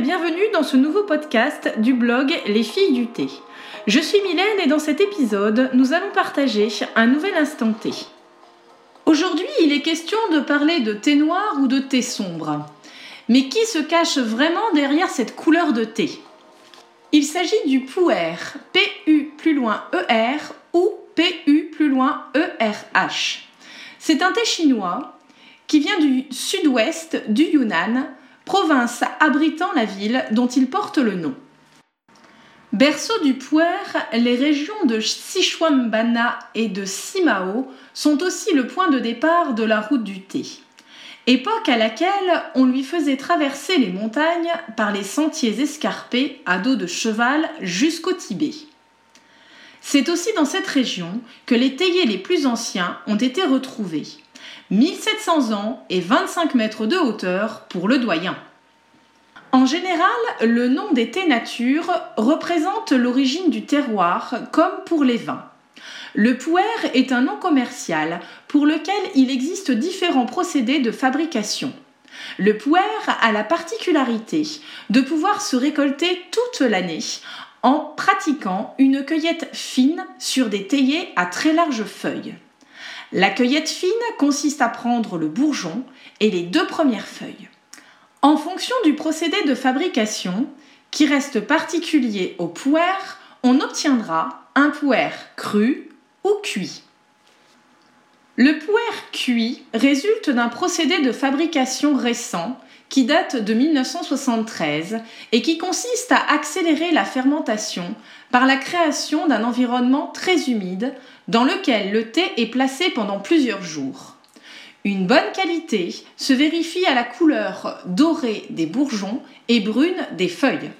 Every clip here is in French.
bienvenue dans ce nouveau podcast du blog Les filles du thé. Je suis Mylène et dans cet épisode, nous allons partager un nouvel instant thé. Aujourd'hui, il est question de parler de thé noir ou de thé sombre. Mais qui se cache vraiment derrière cette couleur de thé? Il s'agit du puer, P-U plus loin E-R ou P-U plus loin E-R-H. C'est un thé chinois qui vient du sud-ouest du Yunnan, province abritant la ville dont il porte le nom. Berceau du puer, les régions de Sichuan-Bana et de Simao sont aussi le point de départ de la route du thé. Époque à laquelle on lui faisait traverser les montagnes par les sentiers escarpés à dos de cheval jusqu'au Tibet. C'est aussi dans cette région que les théiers les plus anciens ont été retrouvés. 1700 ans et 25 mètres de hauteur pour le doyen. En général, le nom des thés nature représente l'origine du terroir, comme pour les vins. Le puer est un nom commercial pour lequel il existe différents procédés de fabrication. Le puer a la particularité de pouvoir se récolter toute l'année en pratiquant une cueillette fine sur des théiers à très larges feuilles. La cueillette fine consiste à prendre le bourgeon et les deux premières feuilles. En fonction du procédé de fabrication, qui reste particulier au puer, on obtiendra un puer cru ou cuit. Le puer cuit résulte d'un procédé de fabrication récent qui date de 1973 et qui consiste à accélérer la fermentation par la création d'un environnement très humide dans lequel le thé est placé pendant plusieurs jours. Une bonne qualité se vérifie à la couleur dorée des bourgeons et brune des feuilles.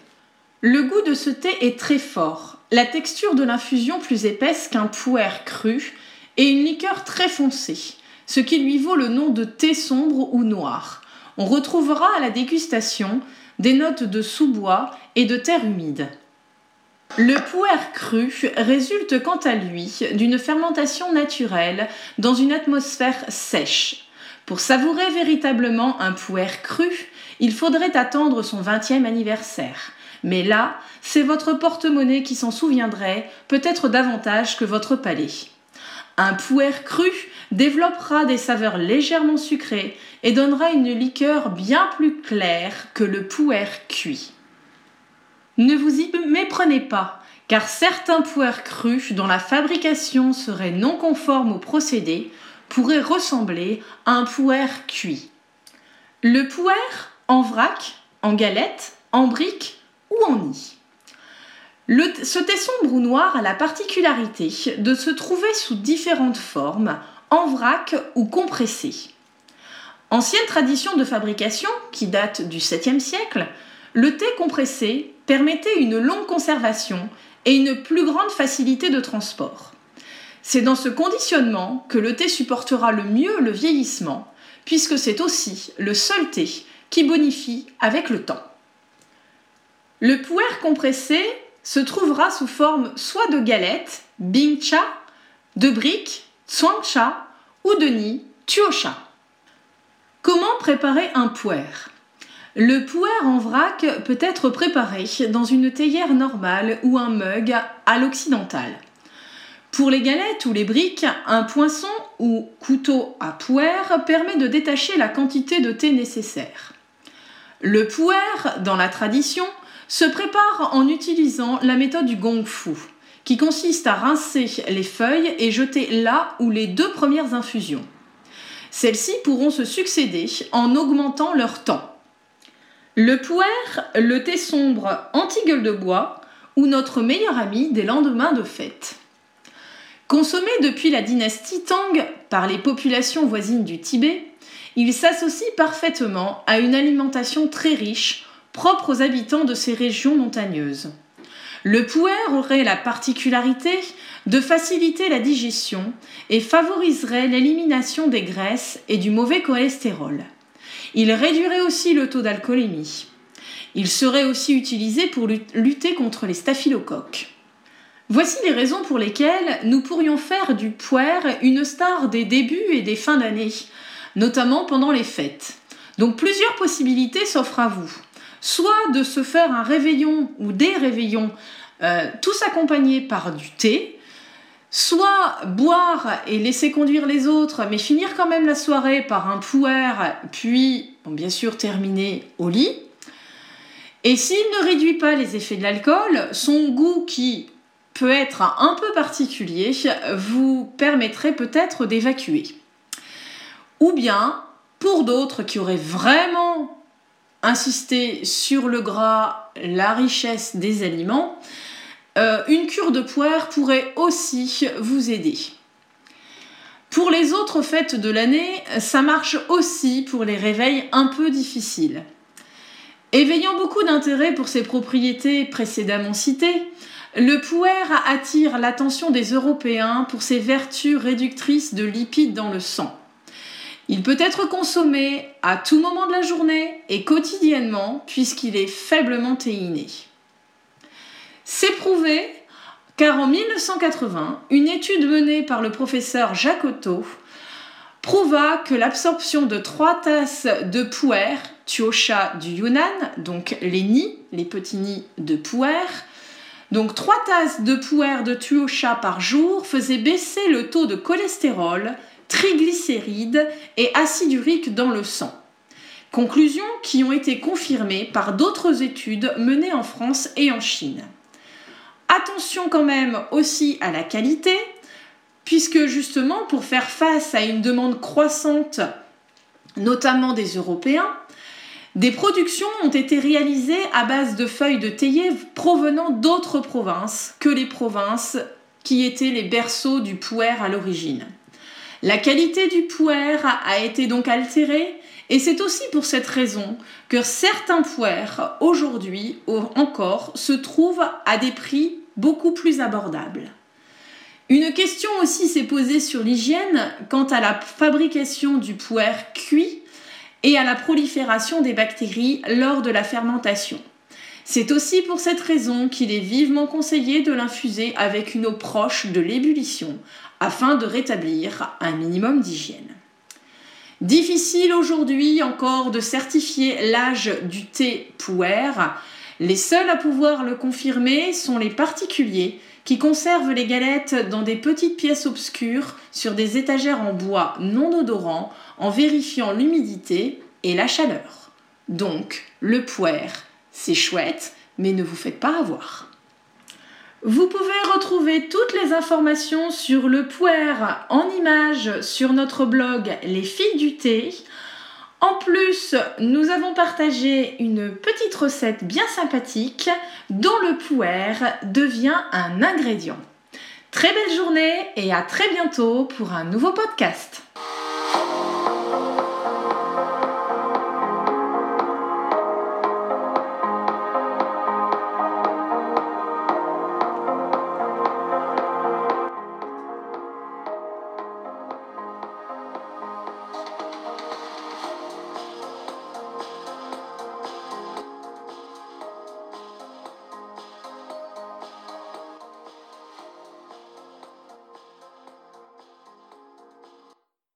Le goût de ce thé est très fort, la texture de l'infusion plus épaisse qu'un puer cru et une liqueur très foncée, ce qui lui vaut le nom de thé sombre ou noir. On retrouvera à la dégustation des notes de sous-bois et de terre humide. Le puer cru résulte quant à lui d'une fermentation naturelle dans une atmosphère sèche. Pour savourer véritablement un puer cru, il faudrait attendre son 20e anniversaire. Mais là, c'est votre porte-monnaie qui s'en souviendrait, peut-être davantage que votre palais. Un puer cru développera des saveurs légèrement sucrées et donnera une liqueur bien plus claire que le puer cuit. Ne vous y méprenez pas, car certains puers crus dont la fabrication serait non conforme au procédé pourraient ressembler à un puer cuit. Le puer en vrac, en galette, en brique ou en nid. Ce thé sombre ou noir a la particularité de se trouver sous différentes formes, en vrac ou compressé. Ancienne tradition de fabrication qui date du 7e siècle, le thé compressé permettait une longue conservation et une plus grande facilité de transport. C'est dans ce conditionnement que le thé supportera le mieux le vieillissement, puisque c'est aussi le seul thé qui bonifie avec le temps. Le puer compressé se trouvera sous forme soit de galette, bingcha, de briques, tswangcha ou de nid, tuocha. Comment préparer un puer? Le puer en vrac peut être préparé dans une théière normale ou un mug à l'occidental. Pour les galettes ou les briques, un poinçon ou couteau à puer permet de détacher la quantité de thé nécessaire. Le puer, dans la tradition, se prépare en utilisant la méthode du gong fu, qui consiste à rincer les feuilles et jeter là ou les deux premières infusions. Celles-ci pourront se succéder en augmentant leur temps. Le puer, le thé sombre anti-gueule de bois ou notre meilleur ami des lendemains de fête. Consommé depuis la dynastie Tang par les populations voisines du Tibet, il s'associe parfaitement à une alimentation très riche, propre aux habitants de ces régions montagneuses. Le puer aurait la particularité de faciliter la digestion et favoriserait l'élimination des graisses et du mauvais cholestérol. Il réduirait aussi le taux d'alcoolémie. Il serait aussi utilisé pour lutter contre les staphylocoques. Voici les raisons pour lesquelles nous pourrions faire du puer une star des débuts et des fins d'année, notamment pendant les fêtes. Donc plusieurs possibilités s'offrent à vous. Soit de se faire un réveillon ou des réveillons euh, tous accompagnés par du thé, soit boire et laisser conduire les autres, mais finir quand même la soirée par un pouer, puis bien sûr terminer au lit. Et s'il ne réduit pas les effets de l'alcool, son goût qui peut être un peu particulier vous permettrait peut-être d'évacuer. Ou bien, pour d'autres qui auraient vraiment insisté sur le gras, la richesse des aliments, euh, une cure de poire pourrait aussi vous aider. Pour les autres fêtes de l'année, ça marche aussi pour les réveils un peu difficiles. Éveillant beaucoup d'intérêt pour ses propriétés précédemment citées, le puer attire l'attention des Européens pour ses vertus réductrices de lipides dans le sang. Il peut être consommé à tout moment de la journée et quotidiennement puisqu'il est faiblement théiné. C'est prouvé car en 1980, une étude menée par le professeur Jacques prouva que l'absorption de trois tasses de puer, tuosha du Yunnan, donc les nids, les petits nids de puer, donc trois tasses de puer de tuosha par jour faisait baisser le taux de cholestérol, triglycérides et acide urique dans le sang. Conclusions qui ont été confirmées par d'autres études menées en France et en Chine. Attention quand même aussi à la qualité, puisque justement pour faire face à une demande croissante, notamment des Européens, des productions ont été réalisées à base de feuilles de théier provenant d'autres provinces que les provinces qui étaient les berceaux du puer à l'origine. La qualité du puer a été donc altérée et c'est aussi pour cette raison que certains puers aujourd'hui encore se trouvent à des prix beaucoup plus abordable. Une question aussi s'est posée sur l'hygiène quant à la fabrication du puer cuit et à la prolifération des bactéries lors de la fermentation. C'est aussi pour cette raison qu'il est vivement conseillé de l'infuser avec une eau proche de l'ébullition afin de rétablir un minimum d'hygiène. Difficile aujourd'hui encore de certifier l'âge du thé puer, les seuls à pouvoir le confirmer sont les particuliers qui conservent les galettes dans des petites pièces obscures sur des étagères en bois non odorant en vérifiant l'humidité et la chaleur. Donc, le puer, c'est chouette, mais ne vous faites pas avoir. Vous pouvez retrouver toutes les informations sur le puer en images sur notre blog Les filles du thé en plus, nous avons partagé une petite recette bien sympathique dont le puer devient un ingrédient. Très belle journée et à très bientôt pour un nouveau podcast.